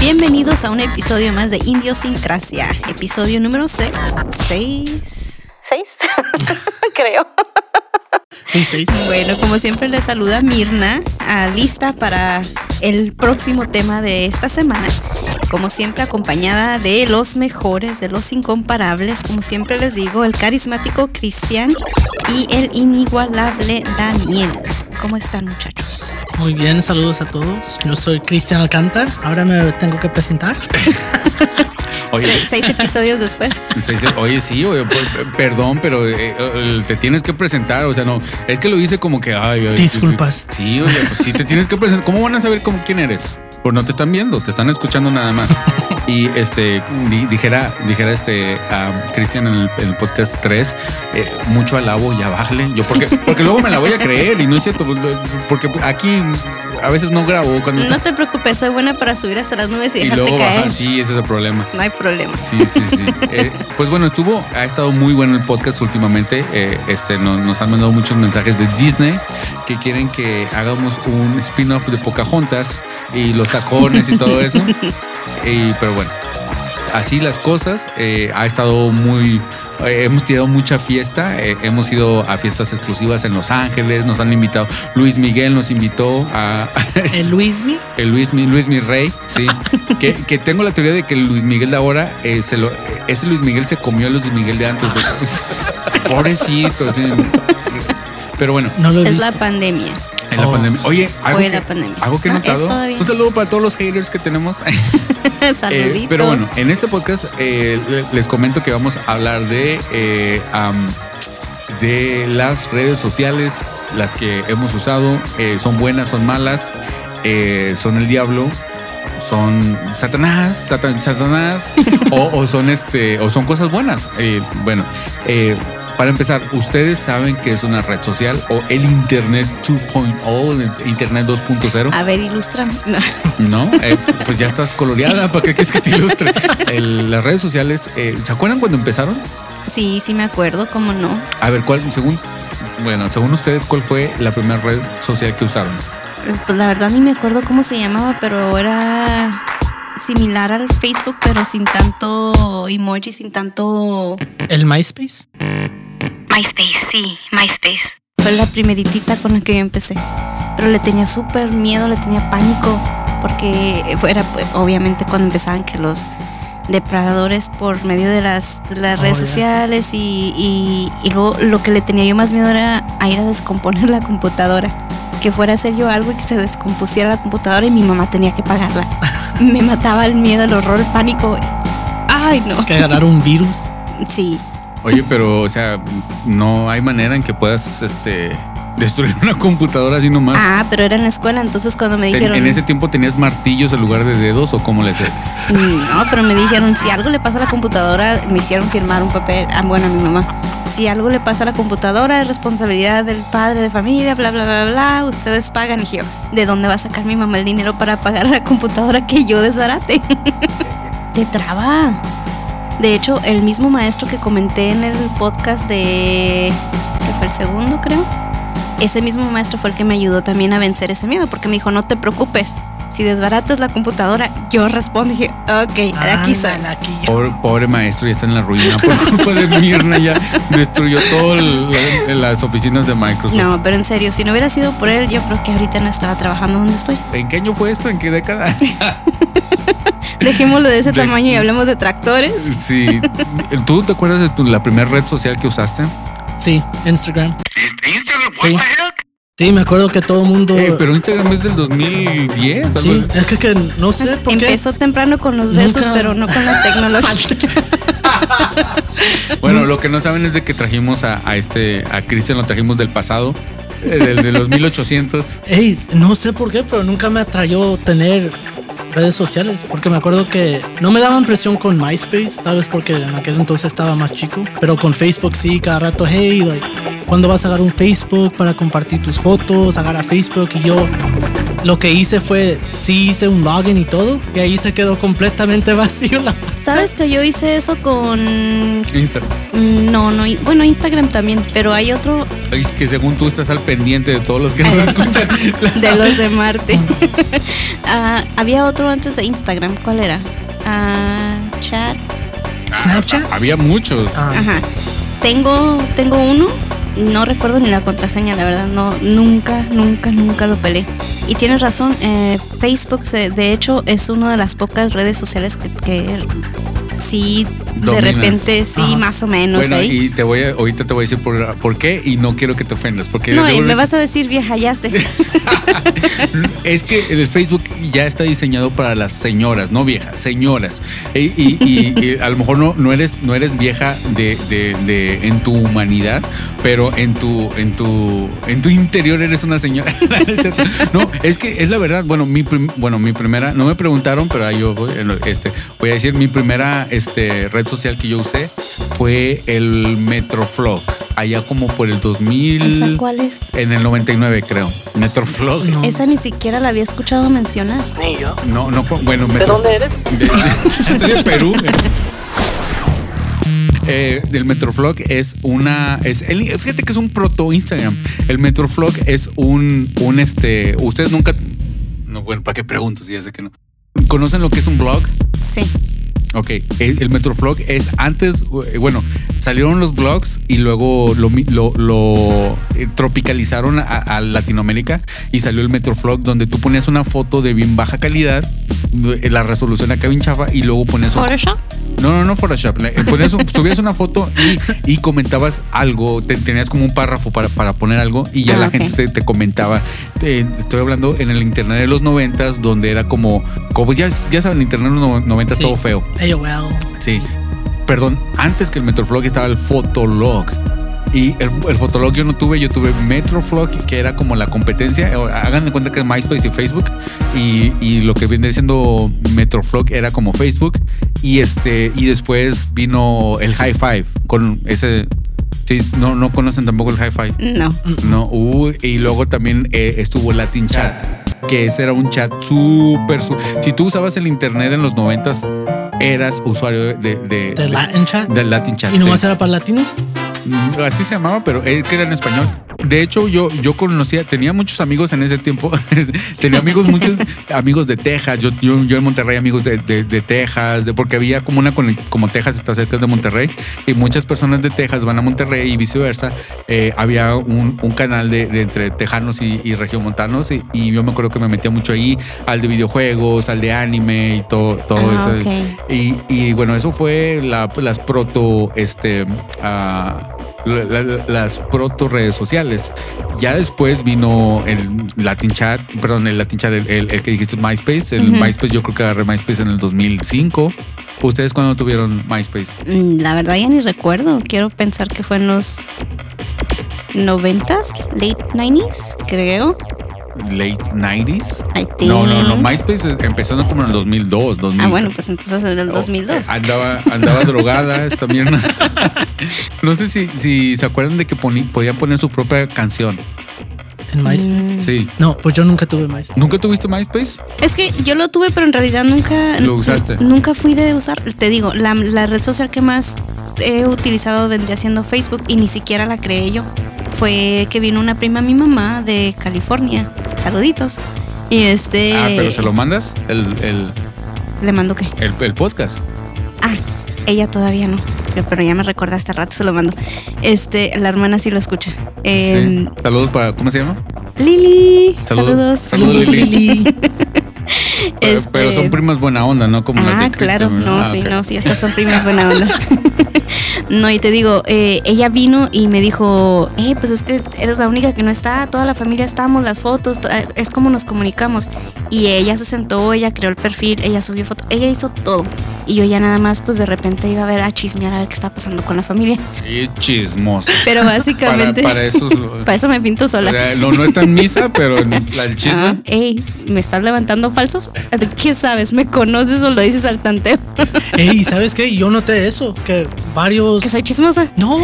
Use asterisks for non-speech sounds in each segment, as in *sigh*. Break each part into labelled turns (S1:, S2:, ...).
S1: Bienvenidos a un episodio más de Indiosincrasia, episodio número 6. ¿Seis? ¿Seis? *laughs* Creo.
S2: Sí, sí. *laughs*
S1: Bueno, como siempre les saluda Mirna, lista para el próximo tema de esta semana. Como siempre acompañada de los mejores, de los incomparables, como siempre les digo, el carismático Cristian y el inigualable Daniel. ¿Cómo están muchachos?
S2: Muy bien, saludos a todos. Yo soy Cristian Alcántar. Ahora me tengo que presentar. *laughs*
S1: Se- seis episodios después. *laughs*
S3: Dice, oye, sí, oye, p- perdón, pero eh, te tienes que presentar. O sea, no, es que lo dice como que, ay, ay,
S2: Disculpas.
S3: Sí, oye, pues sí, te tienes que presentar. ¿Cómo van a saber cómo, quién eres? Pues no te están viendo, te están escuchando nada más. Y este, di- dijera, dijera este, a Cristian en el, en el podcast 3, eh, mucho alabo, ya bájale. Yo, porque, porque luego me la voy a creer y no es cierto, pues, porque aquí a veces no grabo cuando
S1: No te preocupes, soy buena para subir hasta las nubes y
S3: y
S1: dejarte
S3: luego
S1: caer.
S3: bajar. Sí, ese es el problema.
S1: No hay problema.
S3: Sí, sí, sí. *laughs* Eh, pues bueno, estuvo, ha estado muy bueno el podcast últimamente. Eh, este, no- nos, han mandado muchos mensajes de Disney que quieren que hagamos un spin-off de Pocahontas y los tacones y todo eso. *laughs* Y, pero bueno, así las cosas. eh, ha estado muy. eh, hemos tirado mucha fiesta. eh, hemos ido a fiestas exclusivas en Los Ángeles. Nos han invitado. Luis Miguel nos invitó a. *laughs*
S2: El Luismi.
S3: El Luis, Mi- Luis Mi Rey, sí. *laughs* que, que tengo la teoría de que el Luis Miguel de ahora, eh, se lo, ese Luis Miguel se comió a Luis Miguel de antes. *laughs* Pobrecito, sí. Pero bueno,
S2: No lo he
S1: Es
S2: visto.
S1: la pandemia.
S3: En la
S2: Oh.
S3: pandemia. Oye, algo
S1: Fue
S3: que,
S1: la pandemia.
S3: algo que he
S1: No,
S3: notado. Un saludo para todos los haters que tenemos. *laughs* Eh,
S1: Saluditos.
S3: pero bueno, en este podcast eh, le- les comento que vamos a hablar de, eh, de las redes sociales, las que hemos usado. eh, son buenas, son malas, eh, son el diablo. Son Satanás, Satan- Satanás, *laughs* o, o son este, o son cosas buenas. Eh, bueno, eh, para empezar, ¿ustedes saben que es una red social o el Internet 2.0, el Internet 2.0?
S1: A ver, ilústrame. No.
S3: No, eh, *laughs* pues ya estás coloreada, ¿para qué quieres que te ilustre? *laughs* El- las redes sociales, eh, ¿se acuerdan cuando empezaron?
S1: Sí, sí me acuerdo, cómo no.
S3: A ver, ¿cuál, según, bueno, según ustedes, cuál fue la primera red social que usaron?
S1: Eh, Pues la verdad ni me acuerdo cómo se llamaba, pero era similar al Facebook, pero sin tanto emoji, sin tanto...
S2: El MySpace.
S1: MySpace, sí, MySpace. Fue la primeritita con la que yo empecé. Pero le tenía súper miedo, le tenía pánico, porque fuera pues, obviamente cuando empezaban que los depredadores por medio de las, de las
S2: Oh,
S1: redes sociales y, y, y luego lo que le tenía yo más miedo era a ir a descomponer la computadora. Que fuera a hacer yo algo y que se descompusiera la computadora y mi mamá tenía que pagarla. *laughs* Me mataba el miedo, el horror, el pánico. Ay, no.
S2: Que agarrar un virus.
S1: Sí,
S3: Oye, pero, o sea, no hay manera en que puedas, este, destruir una computadora así nomás.
S1: Ah, pero era en la escuela, entonces cuando me dijeron...
S3: ¿En ese tiempo tenías martillos en lugar de dedos o cómo le haces? *laughs*
S1: No, pero me dijeron, si algo le pasa a la computadora, me hicieron firmar un papel, ah, bueno, a mi mamá. Si algo le pasa a la computadora, es responsabilidad del padre de familia, bla, bla, bla, bla, ustedes pagan. Y yo, ¿de dónde va a sacar mi mamá el dinero para pagar la computadora que yo desbarate? *laughs* Te traba. De hecho, el mismo maestro que comenté en el podcast de... que fue el segundo, creo. Ese mismo maestro fue el que me ayudó también a vencer ese miedo, porque me dijo, no te preocupes. Si desbaratas la computadora, yo respondo y dije, ok, aquí soy.
S2: Aquí.
S3: Pobre, pobre maestro, ya está en la ruina por culpa de Mirna, ya destruyó todas las oficinas de Microsoft.
S1: No, pero en serio, si no hubiera sido por él, yo creo que ahorita no estaba trabajando donde estoy.
S3: ¿En qué año fue esto? ¿En qué década? *laughs*
S1: Dejémoslo de ese
S3: De-
S1: tamaño y hablemos de tractores.
S3: Sí. ¿Tú te acuerdas de tu- la primera red social que usaste?
S2: Sí, Instagram.
S4: Instagram, what
S2: Sí. me acuerdo que todo el mundo.
S3: Eh, pero Instagram es del 2010. algo
S2: sí, es que, que no sé por qué.
S1: Empezó temprano con los besos,
S2: Nunca-
S1: pero no con la tecnología. *laughs*
S3: Bueno, lo que no saben es de que trajimos a, a este, a Cristian lo trajimos del pasado, eh, del de los 1800.
S2: Ey, no sé por qué, pero nunca me atrayó tener redes sociales. Porque me acuerdo que no me daban presión con MySpace, tal vez porque en aquel entonces estaba más chico. Pero con Facebook sí, cada rato, hey, like, ¿cuándo vas a agarrar un Facebook para compartir tus fotos? Agarra Facebook y yo. Lo que hice fue, sí hice un login y todo, y ahí se quedó completamente *laughs* vacío la
S1: ¿Sabes que yo hice eso con...
S3: Instagram.
S1: No, no, bueno, Instagram también, pero hay otro
S3: Es que según tú estás al pendiente de todos los que nos *laughs* escuchan.
S1: de *laughs* los de Marte. Ah, había otro antes de Instagram, ¿cuál era? Ah, chat.
S2: Snapchat.
S3: Había muchos.
S2: Ah,
S1: Ajá. Tengo, tengo uno, no recuerdo ni la contraseña, la verdad, no, nunca, nunca, nunca lo pelé. Y tienes razón, eh, Facebook, de hecho, es una de las pocas redes sociales que, que sí, de repente, sí,
S2: Ajá.
S1: más o menos
S3: Bueno,
S1: ahí.
S3: y te voy a, ahorita te voy a decir por, por qué y no quiero que te ofendas. Porque
S1: no, y
S3: seguro-
S1: me vas a decir vieja, ya sé. *laughs*
S3: Es que el Facebook ya está diseñado para las señoras, no viejas, señoras. Y, y- y- y a lo mejor no, no eres, no eres vieja de, de- de- en tu humanidad, pero en tu, en tu, en tu interior eres una señora. *laughs* No, es que es la verdad. Bueno, mi prim- bueno, mi primera, no me preguntaron, pero ahí yo voy, este, voy a decir mi primera este, red social que yo usé fue el Metroflog. Allá como por el 2000.
S1: ¿Esa cuál es?
S3: En el 99, creo. Metroflog.
S2: No.
S1: Esa ni siquiera la había escuchado mencionar.
S4: Ni yo.
S3: No, no, bueno,
S4: ¿De
S3: Metro-
S4: dónde eres? *laughs*
S3: De, soy de Perú. *laughs* Eh, el Metroflog es una. Es el- fíjate que es un proto Instagram. El Metroflog es un, un este. Ustedes nunca. No, bueno, ¿para qué pregunto si ya sé que no? ¿Conocen lo que es un blog?
S1: Sí.
S3: Ok, el, el Metroflog es antes, eh, bueno, salieron los blogs y luego lo, mi- lo- lo, eh, tropicalizaron a, a Latinoamérica y salió el Metroflog donde tú ponías una foto de bien baja calidad, eh, la resolución acá bien chafa y luego ponías un-
S1: Photoshop.
S3: no, no, no Photoshop. Ponías un- *laughs* subías una foto y, y comentabas algo, te- tenías como un párrafo para, para poner algo y ya
S1: Ah,
S3: la gente te, te comentaba. Eh, estoy hablando en el internet de los noventas, donde era como, como ya, ya saben, el internet de los no- noventas
S2: Sí.
S3: todo feo.
S2: AOL.
S3: Sí. Perdón, antes que el Metroflog estaba el Fotolog. Y el, el Fotolog yo no tuve, yo tuve Metroflog, que era como la competencia. Hagan de cuenta que es MySpace y Facebook. Y, y lo que viene siendo Metroflog era como Facebook. Y este, y después vino el High Five con ese. Sí, no, no conocen tampoco el High Five.
S1: No.
S3: No, uh, y luego también eh, estuvo Latin Chat, que ese era un chat súper... su- si tú usabas el internet en los noventas, eras usuario de, de,
S2: De Latin Chat.
S3: del Latin Chat.
S2: ¿Y nomás
S3: sí.
S2: era para latinos?
S3: Mm, Así se llamaba, pero es que era en español. De hecho, yo, yo conocía, tenía muchos amigos en ese tiempo. *laughs* tenía amigos, muchos *laughs* amigos de Texas. Yo, yo, yo en Monterrey, amigos de, de- de Texas, de, porque había como una, como Texas está cerca de Monterrey, y muchas personas de Texas van a Monterrey y viceversa. Eh, había un, un canal de, de entre tejanos y, y regiomontanos, y, y yo me acuerdo que me metía mucho ahí, al de videojuegos, al de anime y todo, todo
S1: Ah,
S3: eso. Y, y bueno, eso fue la- las proto, este, ah, la- la- las proto redes sociales. Ya después vino el Latin Chat, perdón, el Latin Chat, el, el- el que dijiste MySpace. El. MySpace, yo creo que agarré MySpace en el 2005. ¿Ustedes cuándo tuvieron MySpace?
S1: Mm, La verdad ya ni recuerdo. Quiero pensar que fue en los 90s, late 90s, creo.
S3: Late 90s.
S1: I
S3: No, no, no. MySpace empezó como en el 2002, 2000.
S1: Ah, bueno, pues entonces en el 2002.
S3: Andaba, andaba drogada también. *laughs* No sé si, si se acuerdan de que podían poner su propia canción.
S2: En MySpace.
S1: Mm.
S3: Sí.
S2: No, pues yo nunca tuve MySpace.
S3: ¿Nunca tuviste MySpace?
S1: Es que yo lo tuve, pero en realidad nunca.
S3: Lo usaste.
S1: Nunca fui de usar. Te digo, la, la red social que más he utilizado vendría siendo Facebook y ni siquiera la creé yo. Fue que vino una prima mi mamá de California. Saluditos. Y este.
S3: Ah, pero se lo mandas el, el,
S1: Le mando qué.
S3: el, el podcast.
S1: Ah, ella todavía no. Pero- Pero ya me recordaste rato, se lo mando. Este, la hermana sí lo escucha. Eh,
S3: Sí. Saludos para. ¿Cómo se llama?
S1: Lili.
S3: Saludos.
S1: Saludos.
S3: Saludos, Lili. *laughs* Pero,
S1: Este-
S3: pero son primas buena onda, ¿no? Como las
S1: Ah,
S3: de Cristian,
S1: claro,
S3: ¿verdad?
S1: no,
S3: Ah,
S1: sí,
S3: ok.
S1: no, sí, estas son primas buena onda. *laughs* no, y te digo, eh, ella vino y me dijo, eh, pues es que eres la única que no está, toda la familia estamos, las fotos, to- es como nos comunicamos. Y ella se sentó, ella creó el perfil, ella subió fotos, ella hizo todo. Y yo ya nada más, pues de repente iba a ver a chismear a ver qué está pasando con la familia.
S3: Y chismoso.
S1: Pero básicamente,
S3: Para, para esos. *laughs*
S1: para eso me pinto
S3: o
S1: sola.
S3: sea, no, no está en misa, pero en la, el chisme.
S1: Ah, ey, ¿me estás levantando falsos? ¿Qué sabes? ¿Me conoces o lo dices al tanteo? *laughs*
S2: Ey, ¿sabes qué? Yo noté eso, que varios...
S1: ¿Que soy chismosa?
S2: No,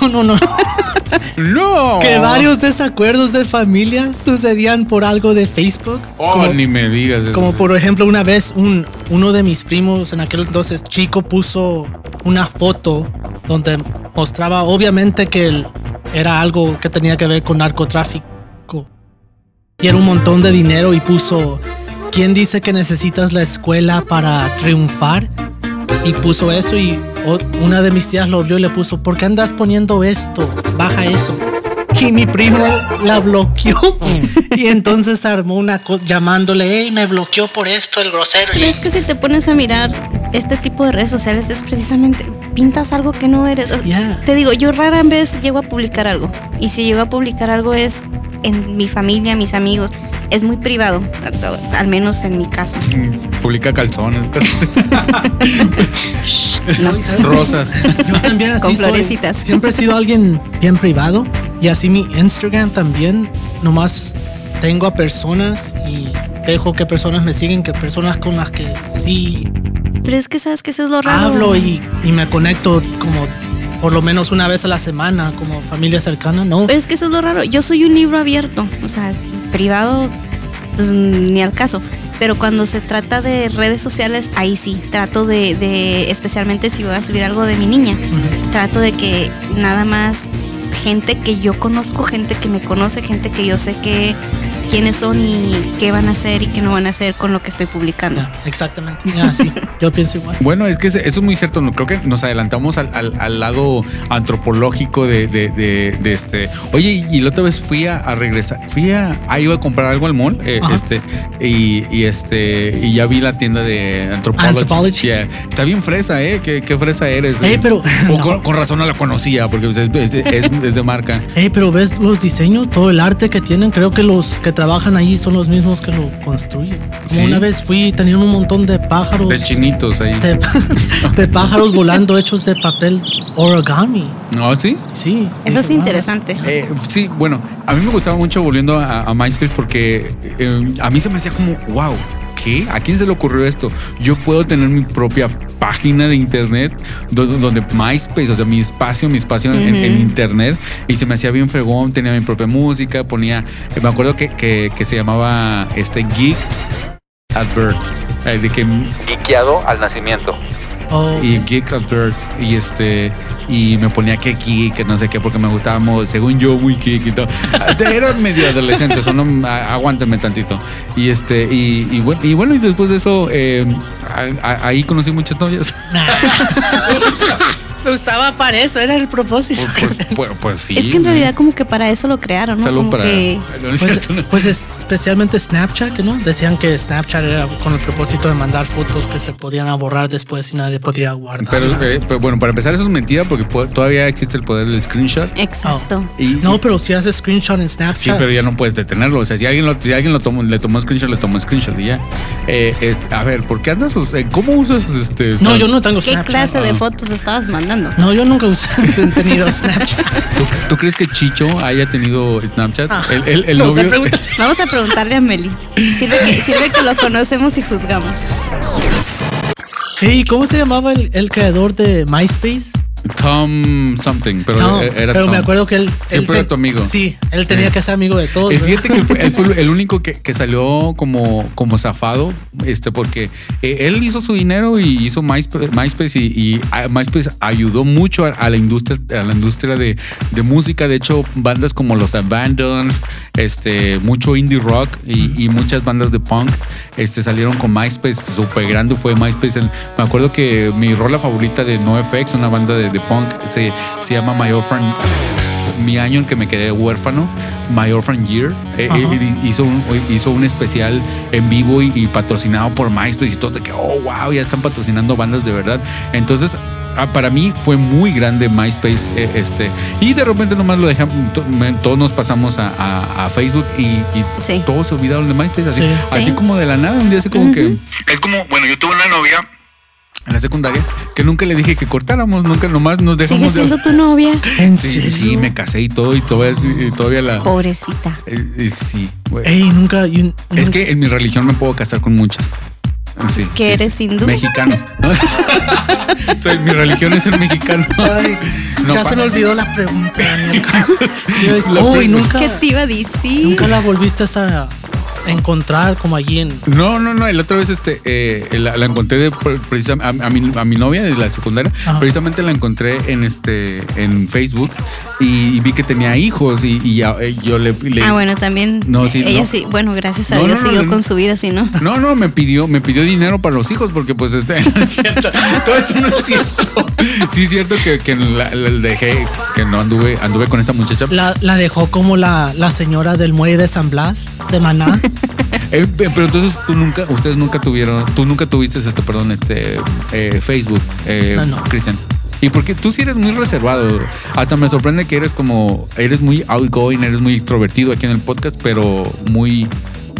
S2: no, no, no. *laughs*
S3: ¡No!
S2: Que varios desacuerdos de familia sucedían por algo de Facebook.
S3: Oh,
S2: como,
S3: ni me digas. eso.
S2: como por ejemplo, una vez un, uno de mis primos en aquel entonces chico puso una foto donde mostraba obviamente que él era algo que tenía que ver con narcotráfico. Y era un montón de dinero y puso, ¿quién dice que necesitas la escuela para triunfar? Y puso eso y una de mis tías lo vio y le puso, ¿por qué andas poniendo esto? Baja eso. Y mi primo la bloqueó. *laughs* Y entonces armó una cosa llamándole, hey, me bloqueó por esto el grosero.
S1: Es que si te pones a mirar este tipo de redes sociales es precisamente pintas algo que no eres.
S2: Yeah.
S1: Te digo, yo rara vez llego a publicar algo. Y si llego a publicar algo es en mi familia, mis amigos. Es muy privado, al- menos en mi caso.
S3: Publica calzones, *laughs* cosas
S1: No.
S3: Rosas.
S2: Yo también así
S1: Con
S2: soy.
S1: florecitas.
S2: Siempre he sido alguien bien privado y así mi Instagram también. Nomás tengo a personas y dejo que personas me siguen, que personas con las que sí
S1: Pero es que sabes que eso es lo raro.
S2: hablo y, y me conecto como por lo menos una vez a la semana como familia cercana, ¿no?
S1: Pero es que eso es lo raro. Yo soy un libro abierto. O sea, privado, pues ni al caso. Pero cuando se trata de redes sociales, ahí sí. Trato de, de, especialmente si voy a subir algo de mi niña, trato de que nada más gente que yo conozco, gente que me conoce, gente que yo sé que quiénes son y qué van a hacer y qué no van a hacer con lo que estoy publicando.
S2: Exactamente. Ya, sí. *laughs* Yo pienso igual.
S3: Bueno, es que eso es muy cierto. Creo que nos adelantamos al, al- al lado antropológico de, de- de- de este. Oye, y la otra vez fui a, a regresar. Fui a. Ah, iba a comprar algo al mall. eh, este. Y, y este. Y ya vi la tienda de Anthropology.
S2: Anthropology.
S3: Yeah. Está bien fresa, ¿eh? ¿Qué, qué fresa eres?
S2: Ey,
S3: eh?
S2: pero-
S3: O *laughs*
S2: no.
S3: con, con razón no la conocía, porque es, es- es- es de marca.
S2: Hey, *laughs* pero ves los diseños, todo el arte que tienen, creo que los que trabajan ahí son los mismos que lo construyen.
S3: Sí.
S2: una vez fui, tenían un montón de pájaros.
S3: De chinitos ahí.
S2: de, *laughs* de pájaros volando hechos de papel origami.
S3: ¿No? ¿Sí?
S2: Sí.
S1: Eso es interesante.
S3: Eh, sí, bueno, a mí me gustaba mucho volviendo a, a MySpace porque eh, a mí se me hacía como, wow, ¿qué? ¿A quién se le ocurrió esto? Yo puedo tener mi propia página de internet do- donde MySpace, o sea, mi espacio, mi espacio en, internet y se me hacía bien fregón, tenía mi propia música, ponía, eh, me acuerdo que, que, que se llamaba este Geek at Birth, eh, de que geekeado al nacimiento
S2: Oh,
S3: y Geek at Birth y este y me ponía que geek que no sé qué porque me gustaba mo- según yo muy geek y todo. *laughs* Era medio adolescente solo a- aguántenme tantito. Y este y, y bueno y bueno y después de eso eh, a- a- ahí conocí muchas novias *laughs*
S2: Lo usaba para eso, era el propósito.
S3: pues, pues, *laughs* pues sí
S1: es que en realidad como que para eso lo crearon, ¿no?
S3: salud
S1: Como
S3: para
S1: que
S3: no, no es
S2: Pues,
S3: no.
S2: pues especialmente Snapchat, que no decían que Snapchat era con el propósito de mandar fotos que se podían borrar después y nadie podía guardar.
S3: pero, eh, pero bueno para empezar eso es mentira porque po- todavía existe el poder del screenshot
S1: exacto.
S3: y,
S2: no, pero si haces screenshot en Snapchat.
S3: Sí, pero ya no puedes detenerlo. O sea, si alguien lo, si alguien lo tomó, le tomó screenshot, le tomó screenshot y ya. Eh, este, a ver, ¿por qué andas? eh, ¿Cómo usas este?
S2: No,
S3: Snap-
S2: yo no tengo
S1: ¿Qué
S2: Snapchat.
S1: clase de
S3: Ah.
S1: fotos estabas mandando?
S2: No, yo nunca usé, *laughs* he tenido *laughs* Snapchat.
S3: ¿Tú, tú crees que Chicho haya tenido Snapchat?
S2: Ah.
S3: El, el- novio. *laughs*
S1: Vamos a preguntarle a Meli. Sirve que, sirve que lo conocemos y juzgamos.
S2: Hey, ¿cómo se llamaba el, el creador de MySpace?
S3: Tom something, pero
S2: Tom,
S3: eh, era
S2: pero
S3: Tom.
S2: me acuerdo que él. él
S3: Siempre
S2: te-
S3: era tu amigo.
S2: Sí, él tenía
S3: Eh.
S2: que ser amigo de todos.
S3: Eh, fíjate que él fue, él fue el único que, que salió como, como zafado, este, porque eh, él hizo su dinero y hizo MySpace, MySpace y, y, ah, MySpace ayudó mucho a, a la industria, a la industria de, de música. De hecho, bandas como los Abandoned, este, mucho indie rock y, y muchas bandas de punk, este, salieron con MySpace. Súper grande fue MySpace. Me acuerdo que mi rola favorita de NoFX, una banda de, de punk, se, se llama My Orphan mi año en que me quedé huérfano, My Orphan Year, eh, eh, hizo, un, hizo un especial en vivo y, y patrocinado por MySpace y todo, de que, oh, wow, ya están patrocinando bandas de verdad. Entonces, ah, para mí fue muy grande MySpace, eh, este, y de repente nomás lo dejamos, to- me- todos nos pasamos a, a- a Facebook y, y
S1: Sí.
S3: todos se olvidaron de MySpace, así,
S2: Sí.
S3: así
S1: Sí.
S3: como de la nada, un día así como que... Es como, bueno, yo tuve una novia en la secundaria que nunca le dije que cortáramos, nunca nomás nos
S1: ¿Sigue
S3: dejamos de...
S1: siendo tu novia? *laughs*
S2: ¿En
S3: Sí,
S2: serio?
S3: sí, me casé y todo, y todavía, y todavía la.
S1: Pobrecita.
S3: eh, eh, sí, güey.
S2: Ey, nunca. you-
S3: Es que en mi religión me puedo casar con muchas. Sí,
S1: ¿Que
S3: sí,
S1: eres
S3: sí.
S1: hindú?
S3: Mexicano. *laughs* Soy, mi religión es ser mexicano.
S2: Ay.
S3: No,
S2: ya se me olvidó la pregunta, *laughs* Uy, nunca,
S1: ¿Qué te iba a decir?
S2: nunca la volviste a encontrar como allí en.
S3: No, no, no. La otra vez este, eh, la, la encontré de, precisam- a, a mi, a mi novia de la secundaria.
S2: Ajá.
S3: Precisamente la encontré en este en Facebook y, y vi que tenía hijos y, y ya, eh, yo le, le-
S1: Ah, bueno, también.
S3: No, sí,
S1: Ella
S3: no.
S1: sí, bueno, gracias a
S3: No,
S1: Dios
S3: no, no,
S1: siguió
S3: no.
S1: con su vida, si no.
S3: No, no, me pidió, me pidió dinero para los hijos porque pues este. *laughs* Todo esto no es cierto. Sí es cierto que, que la, la dejé, que no anduve, anduve con esta muchacha.
S2: La, la dejó como la, la señora del muelle de San Blas, de Maná.
S3: Eh, pe- pero entonces tú nunca, ustedes nunca tuvieron, tú nunca tuviste este, perdón, este eh, Facebook, eh,
S2: No, no.
S3: Cristian. Y porque tú sí eres muy reservado. Hasta me sorprende que eres como, eres muy outgoing, eres muy extrovertido aquí en el podcast, pero muy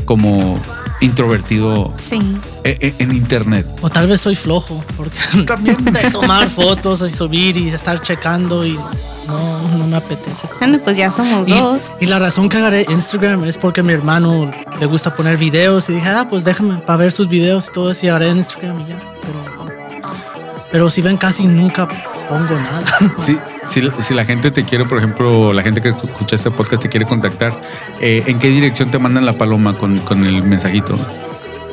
S3: como introvertido
S1: Sí.
S3: E- e- en internet.
S2: O tal vez soy flojo, porque *laughs*
S3: También.
S2: de tomar fotos y subir y estar checando y no, no me apetece.
S1: Bueno, pues ya somos
S2: Y,
S1: dos.
S2: y la razón que agarré Instagram es porque a mi hermano le gusta poner videos y dije, ah, pues déjame para ver sus videos y todo eso y agarré Instagram y ya. Pero, pero si ven, casi nunca pongo nada. *laughs*
S3: Sí, si, si la gente te quiere, por ejemplo, la gente que escucha este podcast te quiere contactar, eh, ¿en qué dirección te mandan la paloma con, con el mensajito?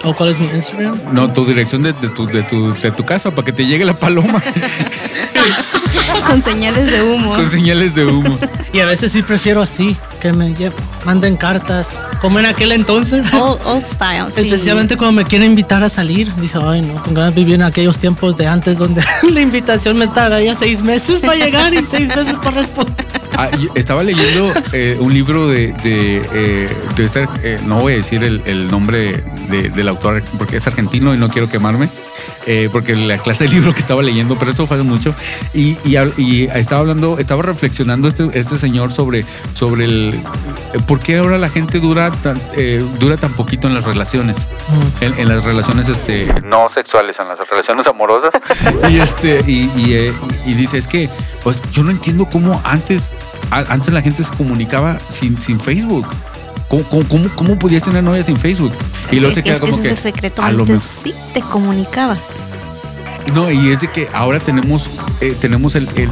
S2: ¿O cuál es mi Instagram?
S3: No, tu dirección de, de tu, de, tu, de tu casa para que te llegue la paloma *laughs*
S1: Con *laughs* señales de humo.
S3: con señales de humo.
S2: Y a veces sí prefiero así, que me manden cartas, como en aquel entonces.
S1: Old, old style, sí.
S2: Especialmente cuando me quieren invitar a salir. Dije, ay, no, con ganas de vivir en aquellos tiempos de antes donde *laughs* la invitación me tardaría seis meses para llegar y seis meses para responder.
S3: Ah, estaba leyendo eh, un libro de, de, eh, de esta, eh, no voy a decir el, el nombre de- del autor porque es argentino y no quiero quemarme, eh, porque la clase de libro que estaba leyendo, pero eso fue hace mucho, y, y, hab- y estaba hablando, estaba reflexionando este, este señor sobre, sobre el eh, por qué ahora la gente dura tan, eh, dura tan poquito en las relaciones, en, en las relaciones este, no sexuales, en las relaciones amorosas, *laughs* y este, y, y, eh, y dice, es que, pues yo no entiendo cómo antes, a- antes la gente se comunicaba sin, sin Facebook. ¿Cómo, cómo, cómo, cómo podías tener novia sin Facebook? Y luego
S1: es,
S3: se queda
S1: es que
S3: como
S1: ese es el secreto.
S3: a lo mejor-
S1: sí te comunicabas.
S3: No, y es de que ahora tenemos, eh, tenemos el, el-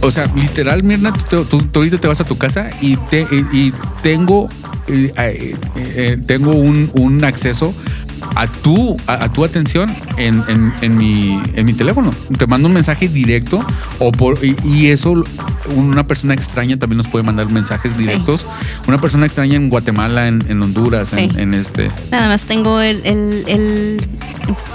S3: O sea, literal, Mirna, tú, tú- tú ahorita te vas a tu casa y, te, y, y tengo, eh, eh, eh, tengo un, un acceso a tu, a, a tu atención en, en- en mi, en mi teléfono. Te mando un mensaje directo o por, y, y eso una persona extraña también nos puede mandar mensajes directos. Una persona extraña en Guatemala, en, en Honduras, en- este...
S1: Nada más tengo el, el- el-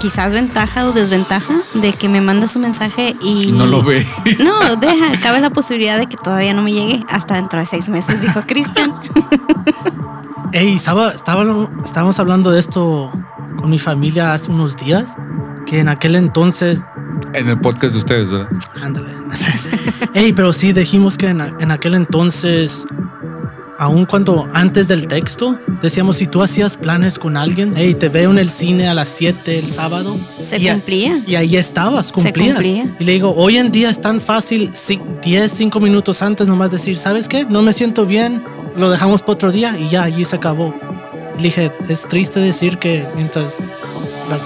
S1: quizás ventaja o desventaja de que me manda su mensaje y
S3: No lo ve. *laughs*
S1: No, deja, cabe la posibilidad de que todavía no me llegue hasta dentro de seis meses, dijo Cristian. *laughs*
S2: Ey, estaba, estaba, estábamos hablando de esto con mi familia hace unos días, que en aquel entonces
S3: En el podcast de ustedes, ¿verdad?
S2: Ándale. *laughs* Ey, pero sí dijimos que en, en aquel entonces, aun cuando antes del texto, decíamos si tú hacías planes con alguien, hey, te veo en el cine a las 7 el sábado.
S1: Se
S2: y a-
S1: cumplía.
S2: Y ahí estabas, cumplías.
S1: cumplía.
S2: Y le digo, hoy en día es tan fácil, ci- 10, 5 minutos antes nomás decir, ¿sabes qué? No me siento bien, lo dejamos para otro día y ya, allí se acabó. Dije, es triste decir que mientras la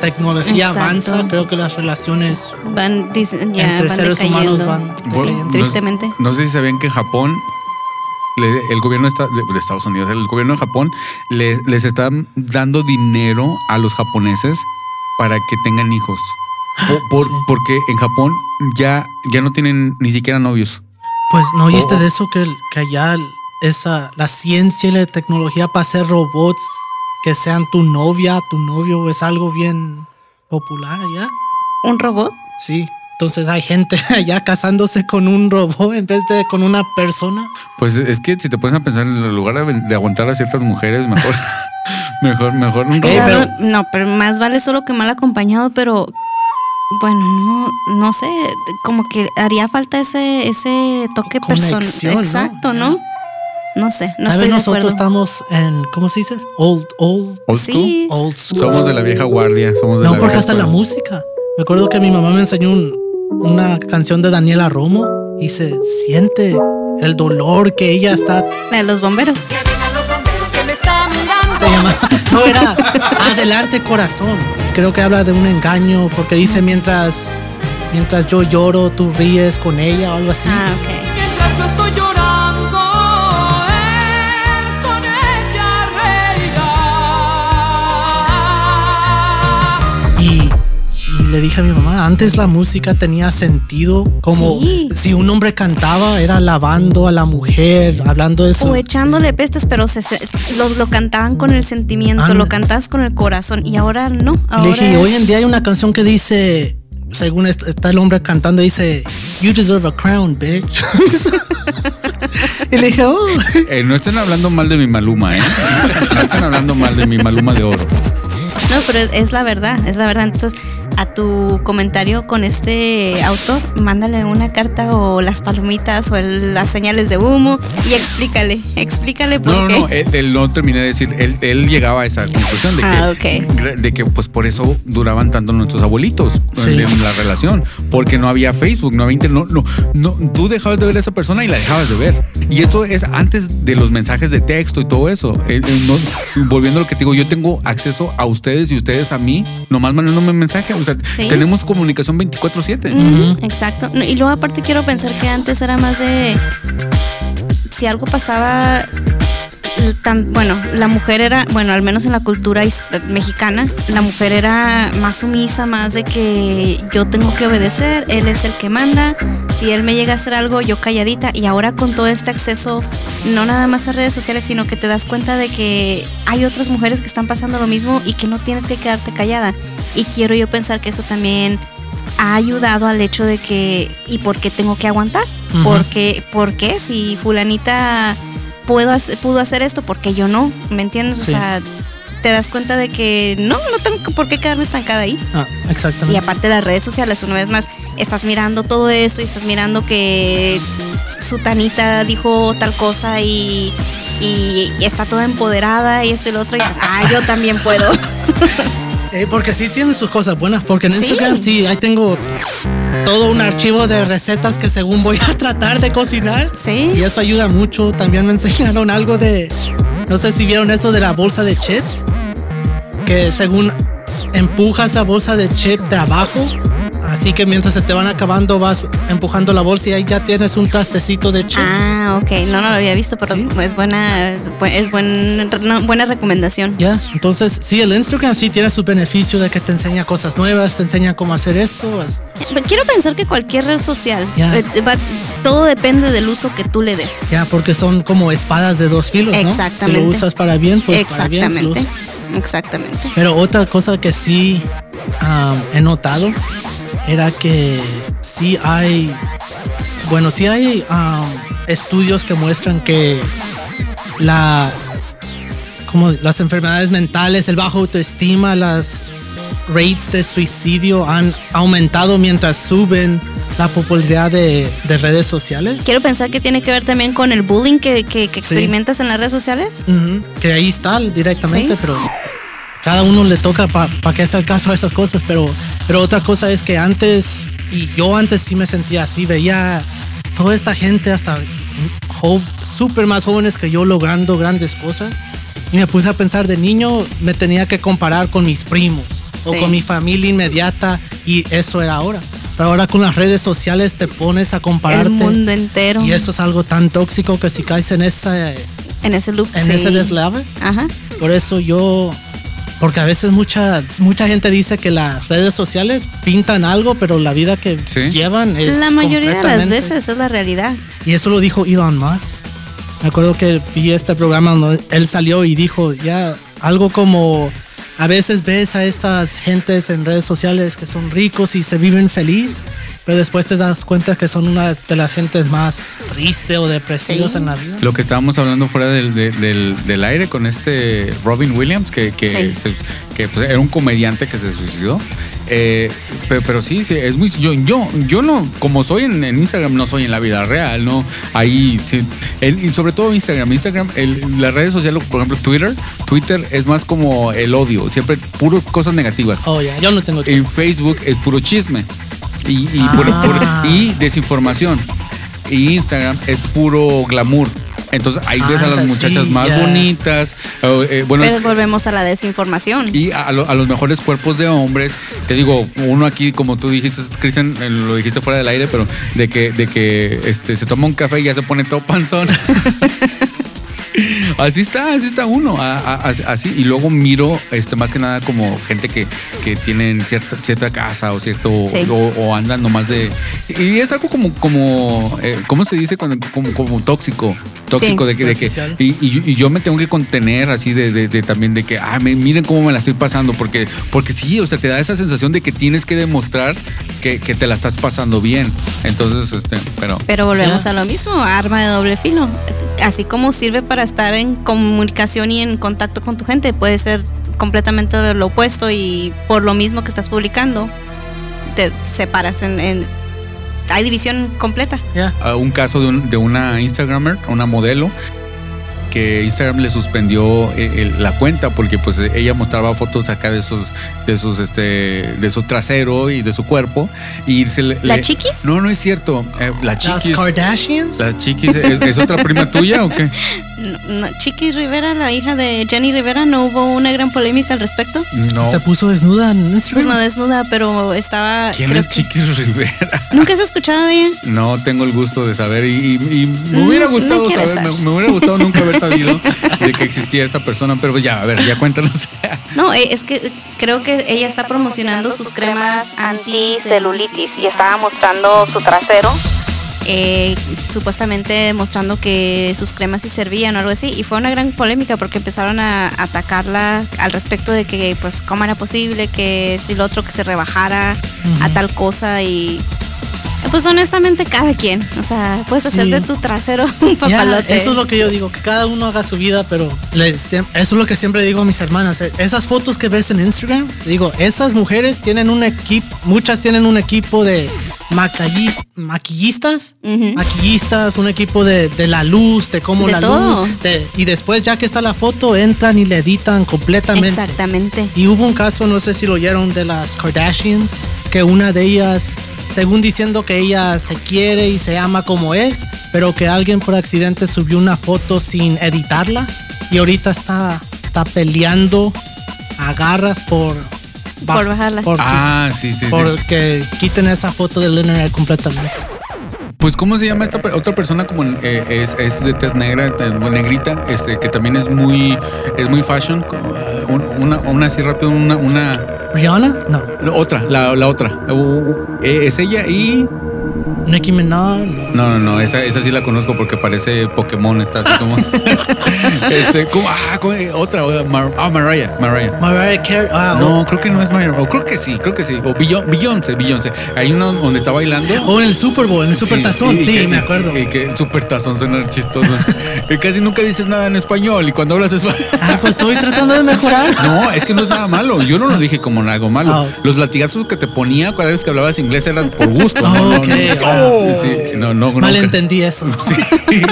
S2: tecnología
S1: Exacto.
S2: avanza, creo que las relaciones
S1: Van, dicen, ya
S2: entre
S1: van
S2: seres
S1: decayendo.
S2: humanos van decayendo.
S1: tristemente.
S3: No, no sé si sabían que en Japón, le- el gobierno esta- de, de Estados Unidos, el gobierno de Japón le- les está dando dinero a los japoneses para que tengan hijos. Por- por-
S2: Sí.
S3: Porque en Japón ya, ya no tienen ni siquiera novios.
S2: Pues no oíste
S3: Oh.
S2: de eso que, que allá esa la ciencia y la tecnología para hacer robots que sean tu novia, tu novio es algo bien popular allá.
S1: ¿Un robot?
S2: Sí. Entonces hay gente *laughs* allá casándose con un robot en vez de con una persona.
S3: Pues es que si te pones a pensar, en lugar de, de aguantar a ciertas mujeres, mejor, *laughs* mejor, mejor un robot.
S2: pero-
S1: No, pero más vale solo que mal acompañado, pero bueno, no, no sé, como que haría falta ese, ese toque personal. Exacto, ¿no? No sé, no
S2: a
S1: estoy
S2: ver,
S1: de
S2: nosotros
S1: acuerdo.
S2: estamos en, ¿cómo se dice? Old, old,
S3: Old
S1: Sí.
S2: old school.
S3: school. Somos de la vieja guardia. Somos de
S2: No,
S3: la
S2: porque
S3: vieja
S2: hasta la música. Me acuerdo que mi mamá me enseñó un- una canción de Daniela Romo y se siente el dolor que ella está
S1: La de los bomberos.
S4: Que vengan los bomberos que me están mirando.
S2: se llama. No era Adelante Corazón. Creo que habla de un engaño porque dice mientras mientras yo lloro, tú ríes con ella o algo así.
S1: Ah, ok.
S2: Le dije a mi mamá, antes la música tenía sentido, como
S1: Sí.
S2: si un hombre cantaba, era alabando a la mujer, hablando de eso.
S1: O echándole pestes, pero se, se- lo, lo cantaban con el sentimiento, lo cantabas con el corazón y ahora no. Ahora
S2: le dije, y
S1: es-
S2: hoy en día hay una canción que dice, según est- está el hombre cantando, dice, You deserve a crown, bitch. *laughs* y le dije, oh.
S3: Eh, no están hablando mal de mi Maluma, ¿eh? No están hablando mal de mi Maluma de oro.
S1: No, pero es, es la verdad, es la verdad. Entonces, a tu comentario con este autor, mándale una carta o las palomitas o el- las señales de humo y explícale, explícale por
S3: No,
S1: qué.
S3: no, él, él no terminé de decir, él, él llegaba a esa conclusión de que,
S1: Ah,
S3: de que pues por eso duraban tanto nuestros abuelitos
S2: Sí.
S3: en la relación, porque no había Facebook, no había internet, no, no, no, tú dejabas de ver a esa persona y la dejabas de ver. Y esto es antes de los mensajes de texto y todo eso. Eh, eh, no- volviendo a lo que te digo, yo tengo acceso a ustedes y ustedes a mí, nomás mandándome mensajes. O sea,
S1: Sí.
S3: tenemos comunicación 24/7.
S1: Ujú, Exacto. Y luego aparte quiero pensar que antes era más de si algo pasaba tan bueno, la mujer era, bueno, al menos en la cultura mexicana, la mujer era más sumisa, más de que yo tengo que obedecer, él es el que manda, si él me llega a hacer algo, yo calladita y ahora con todo este acceso no nada más a redes sociales, sino que te das cuenta de que hay otras mujeres que están pasando lo mismo y que no tienes que quedarte callada. Y quiero yo pensar que eso también ha ayudado al hecho de que, ¿y por qué tengo que aguantar?
S2: Ujú.
S1: porque, ¿Por qué? Si fulanita puedo hacer- pudo hacer esto, porque yo no? ¿Me entiendes? O sea, te das cuenta de que no, no tengo por qué quedarme estancada ahí.
S2: Ah,
S1: Y
S2: exactamente.
S1: aparte de las redes sociales, una vez más, estás mirando todo eso y estás mirando que Sutanita dijo tal cosa y, y está toda empoderada y esto y lo otro y dices, ah, yo también puedo. *laughs*
S2: Eh, porque sí tienen sus cosas buenas, porque en
S1: Sí.
S2: Instagram sí, ahí tengo todo un archivo de recetas que según voy a tratar de cocinar.
S1: Sí.
S2: Y eso ayuda mucho. También me enseñaron algo de, no sé si vieron eso de la bolsa de chips, que según empujas la bolsa de chip de abajo, así que mientras se te van acabando vas empujando la bolsa y ahí ya tienes un trastecito de chips.
S1: Ah, ok, no, no lo había visto, pero
S2: Sí.
S1: es buena, es bu- es buen- no, buena recomendación.
S2: Ya, entonces sí, el Instagram sí tiene su beneficio de que te enseña cosas nuevas, te enseña cómo hacer esto. es-
S1: Quiero pensar que cualquier red social, eh, va- todo depende del uso que tú le des.
S2: Ya, porque son como espadas de dos filos, ¿no?
S1: Exactamente.
S2: Si lo usas para bien, pues para bien. si lo
S1: Exactamente.
S2: usas-
S1: Exactamente.
S2: Pero otra cosa que sí um, he notado era que sí hay, bueno, sí hay um, estudios que muestran que la, como las enfermedades mentales, el bajo autoestima, las rates de suicidio han aumentado mientras suben la popularidad de, de redes sociales.
S1: Quiero pensar que tiene que ver también con el bullying que, que- que experimentas en las redes sociales.
S2: Que ahí está directamente,
S1: Sí.
S2: pero cada uno le toca para qué hacer caso a esas cosas. Pero, pero otra cosa es que antes, y yo antes sí me sentía así, veía toda esta gente hasta súper más jóvenes que yo logrando grandes cosas. Y me puse a pensar de niño, me tenía que comparar con mis primos o con mi familia inmediata y eso era ahora. Pero ahora con las redes sociales te pones a compararte.
S1: El mundo entero.
S2: Y eso es algo tan tóxico que si caes en esa
S1: en ese loop.
S2: en
S1: sí.
S2: ese deslave.
S1: Ajá.
S2: Por eso yo, porque a veces mucha, mucha gente dice que las redes sociales pintan algo, pero la vida que
S3: Sí.
S2: llevan es
S1: La mayoría de las veces es la realidad.
S2: Y eso lo dijo Elon Musk. Me acuerdo que vi este programa donde él salió y dijo ya algo como a veces ves a estas gentes en redes sociales que son ricos y se viven feliz, pero después te das cuenta que son una de las gentes más tristes o depresivas
S1: Sí.
S2: en la vida.
S3: Lo que estábamos hablando fuera del, del, del- del aire con este Robin Williams, que, que,
S1: Sí.
S3: se- que, pues, era un comediante que se suicidó. Eh, pero, pero sí, sí, es muy. Yo, yo, yo no, como soy en, en Instagram, no soy en la vida real, ¿no? Ahí, sí, el- y sobre todo Instagram. Instagram, el- las redes sociales, por ejemplo, Twitter, Twitter es más como el odio, siempre puro cosas negativas.
S2: Oh, ya, yo no tengo
S3: En Facebook es puro chisme y, y,
S2: Ah.
S3: y desinformación. Y Instagram es puro glamour. Entonces ahí ves a las muchachas
S2: sí,
S3: más bonitas. eh, eh, bueno,
S1: Pero volvemos a la desinformación.
S3: y a, lo- a los mejores cuerpos de hombres. Te digo, uno aquí, como tú dijiste, Cristian, eh, lo dijiste fuera del aire, pero de que, de que este, se toma un café y ya se pone todo panzón. *laughs* Así está, así está uno, a- a- así-. Y luego miro, este, más que nada como gente que, que tienen cierta, cierta casa o cierto,
S1: Sí.
S3: o, o andan nomás de... Y es algo como, como eh, ¿cómo se dice? Como, como tóxico, tóxico
S1: Sí.
S3: de que... De que y, y yo- y yo me tengo que contener así de, de- de también de que, ah, me- miren cómo me la estoy pasando, porque, porque sí, o sea, te da esa sensación de que tienes que demostrar que, que te la estás pasando bien. Entonces, este, pero...
S1: Pero volvemos
S2: Ya.
S1: a lo mismo, arma de doble filo. Así como sirve para estar en comunicación y en contacto con tu gente, puede ser completamente lo opuesto y por lo mismo que estás publicando, te separas en... en- hay división completa.
S2: Ya.
S3: a un caso de, un- de una Instagramer, una modelo, que Instagram le suspendió eh, el- la cuenta porque pues ella mostraba fotos acá de sus de sus este de su trasero y de su cuerpo y se le,
S1: ¿La
S3: le-
S1: chiquis?
S3: No, no es cierto. Eh, la
S2: Las
S3: chiquis.
S2: Kardashians.
S3: La chiquis ¿es, es otra prima tuya o qué? *laughs*
S1: No, no, Chiquis Rivera, la hija de Jenny Rivera, ¿no hubo una gran polémica al respecto?
S3: No.
S2: Se puso desnuda en
S1: Pues
S2: Instagram.
S1: no desnuda, pero estaba...
S3: ¿Quién es
S1: que-
S3: Chiquis Rivera?
S1: ¿Nunca has escuchado de ella?
S3: No tengo el gusto de saber y, y- y me hubiera
S1: No,
S3: gustado
S1: no
S3: saber, me,
S1: saber.
S3: me hubiera gustado nunca haber *laughs* sabido de que existía esa persona, pero pues ya, a ver, ya cuéntanos.
S1: No, eh, es que creo que ella está promocionando sus cremas anti-celulitis y estaba mostrando su trasero. Eh, supuestamente demostrando que sus cremas sí servían o algo así. Y fue una gran polémica porque empezaron a atacarla al respecto de que pues cómo era posible que esto y lo otro que se rebajara a tal cosa y pues honestamente cada quien o sea puedes hacer
S2: Sí.
S1: de tu trasero *laughs* un papalote
S2: eso es lo que yo digo, que cada uno haga su vida, pero eso es lo que siempre digo a mis hermanas. eh, Esas fotos que ves en Instagram, digo, esas mujeres tienen un equipo, muchas tienen un equipo de maquillis- maquillistas,
S1: Ujú.
S2: maquillistas, un equipo de, de la luz, de cómo
S1: De
S2: la
S1: todo.
S2: luz, de- y después ya que está la foto, entran y le editan completamente.
S1: exactamente
S2: Y hubo un caso, no sé si lo oyeron, de las Kardashians, que una de ellas, según diciendo que ella se quiere y se ama como es, pero que alguien por accidente subió una foto sin editarla y ahorita está, está peleando a garras por...
S1: Por bajarla.
S2: Por,
S3: Ah, sí, sí, sí.
S2: por que quiten esa foto del internet completamente.
S3: Pues, ¿cómo se llama esta otra persona como eh, es, es de tez negra, negrita, este, que también es muy, es muy fashion? eh, un- Una, una así rápido, una, una
S2: ¿Rihanna? No.
S3: otra, la, la otra. Uh, uh, eh, es ella y
S2: Nicki Minaj? No.
S3: no, no, esa, esa sí la conozco porque parece Pokémon, está así como, *laughs* este, como, ah, eh, otra, Mar- ah, Mariah, Mariah.
S2: Mariah Carey. Ah,
S3: No, creo que no es Mariah, o creo que sí, creo que sí, o Beyon- Beyoncé, Beyoncé. Hay uno donde está bailando.
S2: O en el Super Bowl, en el Super Tazón.
S3: y
S2: Sí, me acuerdo.
S3: Y, que super tazón suena chistoso. *laughs* y casi nunca dices nada en español y cuando hablas español.
S2: Ah, pues estoy tratando de mejorar. *laughs*
S3: No, es que no es nada malo. Yo no lo dije como algo malo.
S2: Ah.
S3: Los latigazos que te ponía cada vez que hablabas inglés eran por gusto.
S2: Ah,
S3: no, no, no.
S2: Ah.
S3: Sí, no, no, no.
S2: Malentendí eso.
S3: Sí.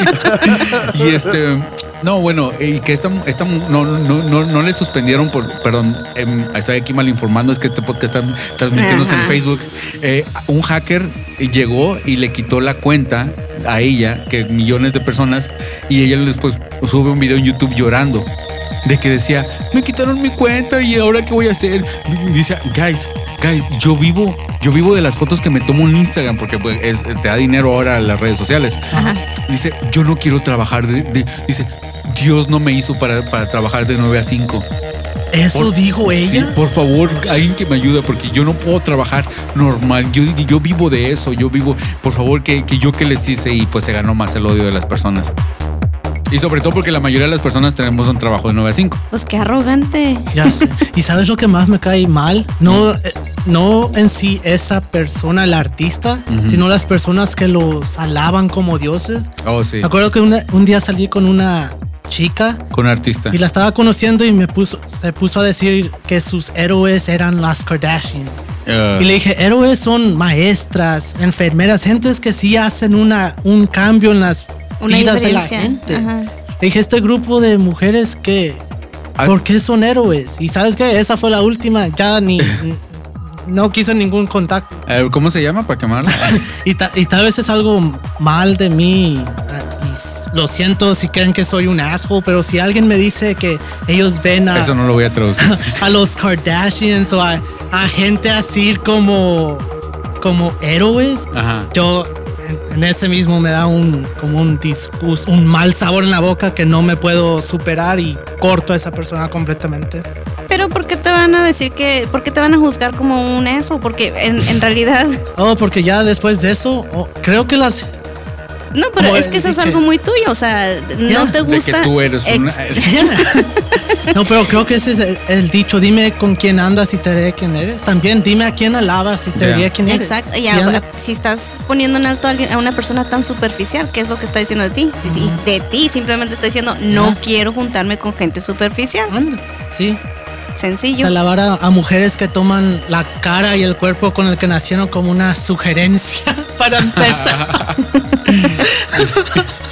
S3: y este, no, bueno, y que esta, esta no, no, no, no le suspendieron por, perdón, em, estoy aquí mal informando, es que este podcast está transmitiéndose en. Facebook. Eh, un hacker llegó y le quitó la cuenta a ella, que millones de personas, y ella después sube un video en YouTube llorando. De que decía, me quitaron mi cuenta y ahora qué voy a hacer. Dice, guys, guys, yo vivo, yo vivo de las fotos que me tomo en Instagram porque pues, es- te da dinero ahora las redes sociales.
S1: Ajá.
S3: Dice, yo no quiero trabajar de, de- dice, Dios no me hizo para, para trabajar de 9 a 5.
S2: ¿Eso
S3: Por-
S2: dijo
S3: Sí,
S2: ella?
S3: por favor, alguien que me ayude porque yo no puedo trabajar normal. Yo, yo vivo de eso, yo vivo, por favor, que, que yo que les hice y pues se ganó más el odio de las personas. Y sobre todo porque la mayoría de las personas tenemos un trabajo de 9 a 5.
S1: Pues qué arrogante.
S2: Ya sé. *laughs* ¿Y sabes lo que más me cae mal? No, eh, no en sí esa persona, el artista, sino las personas que los alaban como dioses.
S3: Oh, sí.
S2: Me acuerdo que una- un día salí con una chica
S3: Con artista.
S2: y la estaba conociendo y me puso, se puso a decir que sus héroes eran las Kardashian.
S3: Ah,
S2: Y le dije, héroes son maestras, enfermeras, gentes que sí hacen una, un cambio en las
S1: Una
S2: vidas de la gente.
S1: Ajá.
S2: Dije, este grupo de mujeres que...
S3: Ah.
S2: ¿Por qué son héroes? Y sabes qué, esa fue la última, ya ni... *laughs* no quiso ningún contacto.
S3: Eh, ¿Cómo se llama para quemarla? *laughs*
S2: Y, ta- y tal vez es algo mal de mí. ah, Y lo siento si creen que soy un asshole, pero si alguien me dice que ellos ven a,
S3: Eso no lo voy a traducir. *laughs*
S2: a los Kardashians o a, a gente así como, como héroes,
S3: Ajá.
S2: yo en, ese mismo me da un como un disgusto, un mal sabor en la boca que no me puedo superar y corto a esa persona completamente.
S1: Pero ¿por qué te van a decir que, por qué te van a juzgar como un eso? Porque en, en realidad, *laughs*
S2: Oh, porque ya después de eso, oh, creo que las
S1: no, pero es que eso es algo muy tuyo, o sea, no te
S3: De que
S1: gusta.
S3: tú eres una. *laughs* *laughs*
S2: No, pero creo que ese es el, el dicho, dime con quién andas y te diré quién eres. También dime a quién alabas y te diré quién eres.
S1: Exacto,
S2: Si
S1: si estás poniendo en alto a, alguien- a una persona tan superficial, ¿qué es lo que está diciendo de ti? De ti simplemente está diciendo, no quiero juntarme con gente superficial.
S2: anda, sí.
S1: Sencillo.
S2: Alabar a, a mujeres que toman la cara y el cuerpo con el que nacieron como una sugerencia *laughs* para empezar. *laughs*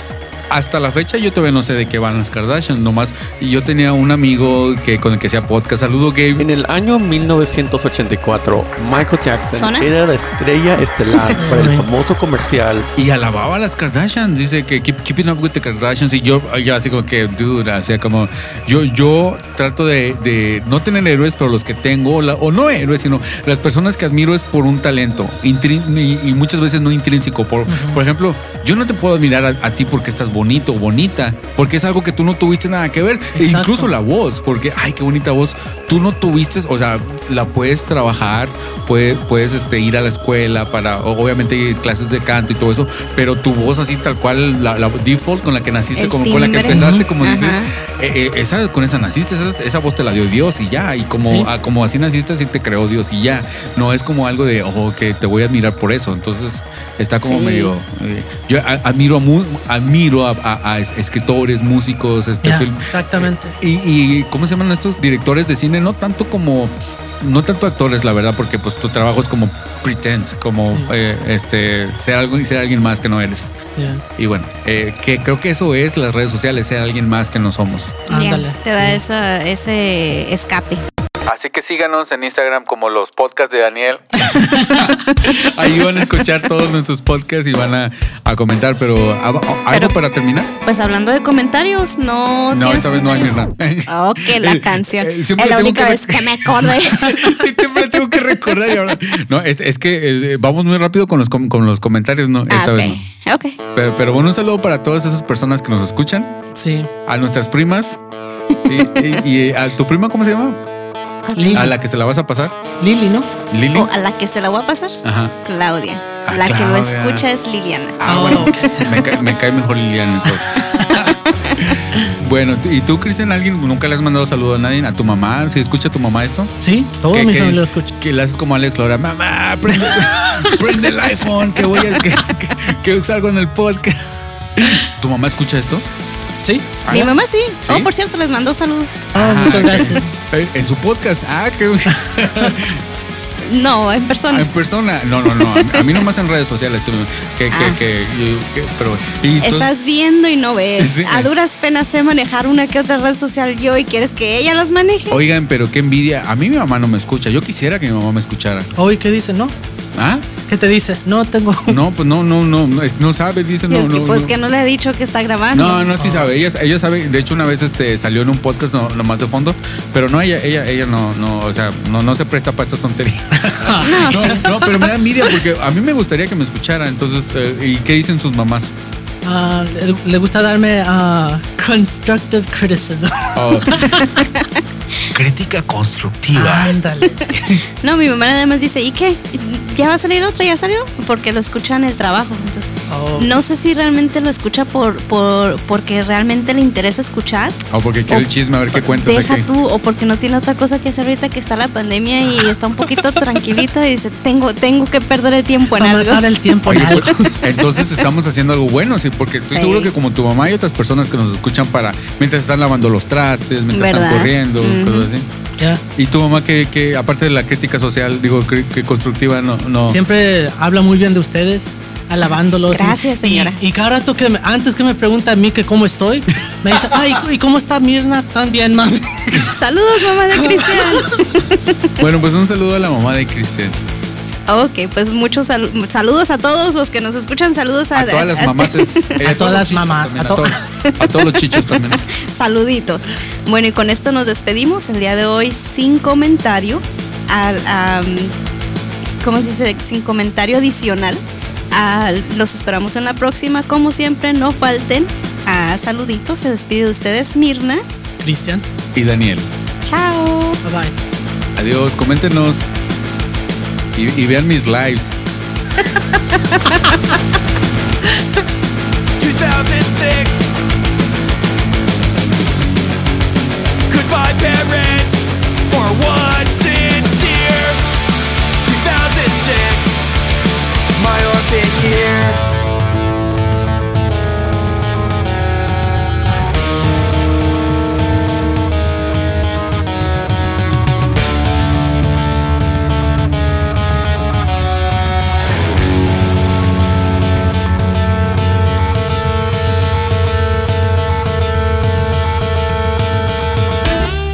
S3: Hasta la fecha yo todavía no sé de qué van las Kardashian, nomás. Y yo tenía un amigo que con el que hacía podcast. Saludo, Gabe.
S5: En el año 1984, Michael Jackson
S1: ¿Zona?
S5: era la estrella estelar *laughs* para el famoso comercial
S3: Y alababa a las Kardashian. Dice que keep, keeping up with the Kardashians. Y yo, ya así como que, dude, o sea, como yo, yo trato de, de no tener héroes, pero los que tengo, o, la- o no héroes, sino las personas que admiro es por un talento y, y muchas veces no intrínseco. Por, por ejemplo, yo no te puedo admirar a, a ti porque estás bonito o bonita, porque es algo que tú no tuviste nada que ver. E
S2: Exacto.
S3: incluso la voz, porque, ay, qué bonita voz. Tú no tuviste, o sea, la puedes trabajar, puede- puedes este, ir a la escuela para, obviamente clases de canto y todo eso, pero tu voz así tal cual, la, la default con la que naciste, como, con la que empezaste, como dicen,
S1: Ajá.
S3: eh, eh, esa, con esa naciste, esa, esa voz te la dio Dios y ya, y como,
S2: Sí.
S3: ah, como así naciste, así te creó Dios y ya. No es como algo de, ojo, que te voy a admirar por eso. Entonces está como
S1: Sí.
S3: medio. eh, yo a- admiro a, admiro a, a- a es- escritores, músicos, este film-
S2: exactamente.
S3: y, y ¿cómo se llaman estos directores de cine? No tanto como, no tanto actores, la verdad, porque pues tu trabajo es como pretend, como
S2: Sí.
S3: eh, este ser algo y ser alguien más que no eres. Y bueno, eh, que creo que eso es las redes sociales, ser alguien más que no somos.
S2: Ándale.
S1: te da
S2: sí.
S1: esa- ese escape.
S3: Así que síganos en Instagram como los podcasts de Daniel. *laughs* Ahí van a escuchar todos nuestros podcasts y van a, a comentar, pero ¿algo
S1: Pero-
S3: para terminar?
S1: Pues hablando de comentarios, no.
S3: No, esta vez no hay nada. *laughs*
S1: Ok, la canción.
S3: Eh,
S1: Es
S3: siempre
S1: la
S3: tengo
S1: única
S3: que
S1: vez que me acordé. *laughs*
S3: sí, siempre tengo que recordar y ahora. No, es, es que eh, vamos muy rápido con los, com- con los comentarios, no, esta
S1: ah,
S3: vez no.
S1: ok. Ok.
S3: Pero, pero bueno, un saludo para todas esas personas que nos escuchan,
S2: Sí.
S3: a nuestras primas y, y- y a tu prima, ¿cómo se llama?
S2: Lili,
S3: A la que se la vas a pasar,
S2: Lili, ¿no?
S3: Lili.
S1: O a la que se la voy a pasar,
S3: Ajá.
S1: Claudia.
S3: Ah,
S1: la que lo escucha es Liliana.
S3: Ah,
S2: Oh,
S3: bueno, *laughs* me, cae, me cae mejor Liliana entonces. *laughs* bueno, ¿y tú, Cristian, alguien nunca le has mandado saludo a nadie? ¿A tu mamá? ¿Si escucha tu mamá esto?
S2: Sí, todo
S3: ¿Qué-
S2: mi familia lo escucha.
S3: Que le haces como Alex Laura, mamá, prende, *laughs* prende el iPhone, que voy a que, que, que salgo en el podcast. ¿Tu mamá escucha esto?
S2: Sí.
S1: Mi mamá sí.
S3: ¿Sí?
S1: Oh, por cierto, les mando saludos.
S2: Ah, muchas gracias.
S3: En su podcast. Ah, que
S1: No, en persona.
S3: en persona. No, no, no. A mí, nomás en redes sociales. Que, que, que,
S1: Ah.
S3: que- que- pero, y
S1: Estás viendo y no ves.
S3: Sí.
S1: A duras penas sé manejar una que otra red social yo y quieres que ella las maneje.
S3: Oigan, pero qué envidia. A mí mi mamá no me escucha. Yo quisiera que mi mamá me escuchara.
S2: Hoy, ¿qué dice? No.
S3: ¿Ah?
S2: ¿Qué te dice? No tengo.
S3: No, pues no, no, no. No, sabe, dice
S1: Y
S3: no.
S1: es que,
S3: no,
S1: pues
S3: no.
S1: que no le he dicho que está grabando.
S3: No, no, sí sabe. Ella, ella sabe. De hecho, una vez este salió en un podcast no, nomás de fondo, pero no, ella, ella, ella no, no, o sea, no, no se presta para estas tonterías. *laughs*
S1: No,
S3: No,
S1: sí.
S3: no, pero me da envidia porque a mí me gustaría que me escuchara. Entonces, eh, ¿y qué dicen sus mamás?
S2: Ah, le, le gusta darme ah, constructive criticism.
S3: Oh. *laughs* Crítica constructiva.
S2: Ándale. *laughs*
S1: No, mi mamá nada más dice, ¿y qué? ¿Ya va a salir otro? ¿Ya salió? Porque lo escucha en el trabajo. Entonces,
S2: Oh.
S1: no sé si realmente lo escucha por, por porque realmente le interesa escuchar.
S3: O porque quiere el chisme, a ver qué cuentas
S1: Deja
S3: aquí.
S1: tú, o porque no tiene otra cosa que hacer ahorita que está la pandemia y está un poquito *laughs* tranquilito y dice, tengo, tengo que perder el tiempo en
S2: Para
S1: algo.
S2: el tiempo en
S3: Oye,
S2: algo.
S3: pues, *laughs* entonces estamos haciendo algo bueno, sí, porque estoy
S1: Sí.
S3: seguro que como tu mamá hay otras personas que nos escuchan para mientras están lavando los trastes, mientras
S1: ¿Verdad?
S3: están corriendo,
S1: Ujú.
S3: cosas así.
S2: Ya.
S3: Y tu mamá que, que aparte de la crítica social, digo, que constructiva, no, no.
S2: Siempre habla muy bien de ustedes. alabándolos. y-
S1: Gracias,
S2: y-
S1: señora.
S2: Y, cada rato que me- antes que me pregunta a mí que cómo estoy, me dice, ay, ¿y cómo está Mirna? También, mami.
S1: Saludos, mamá de *laughs* Cristian.
S3: Bueno, pues un saludo a la mamá de Cristian.
S1: Ok, pues muchos salu- saludos a todos los que nos escuchan. Saludos a,
S3: A todas las mamás. *laughs* eh,
S2: A todas las mamás, a
S3: A,
S2: to-
S3: todos, a todos los chichos también. *laughs*
S1: Saluditos. Bueno, y con esto nos despedimos el día de hoy sin comentario. Al, ¿Cómo se dice? Sin comentario adicional. Los esperamos en la próxima. Como siempre, no falten. a saluditos. Se despide de ustedes Mirna.
S2: Cristian,
S3: Y Daniel.
S1: Chao.
S2: bye bye.
S3: Adiós, coméntenos. Y, vean mis lives. *laughs*
S6: 2006. Goodbye, parents, for one sincere. 2006, my orphan year.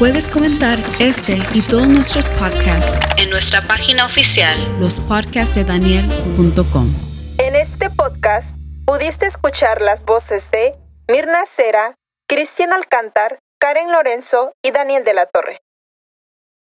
S7: Puedes comentar este y todos nuestros podcasts
S8: en nuestra página oficial
S7: lospodcastdedaniel.com.
S9: En este podcast pudiste escuchar las voces de Mirna Cera, Cristian Alcántar, Karen Lorenzo y Daniel de la Torre.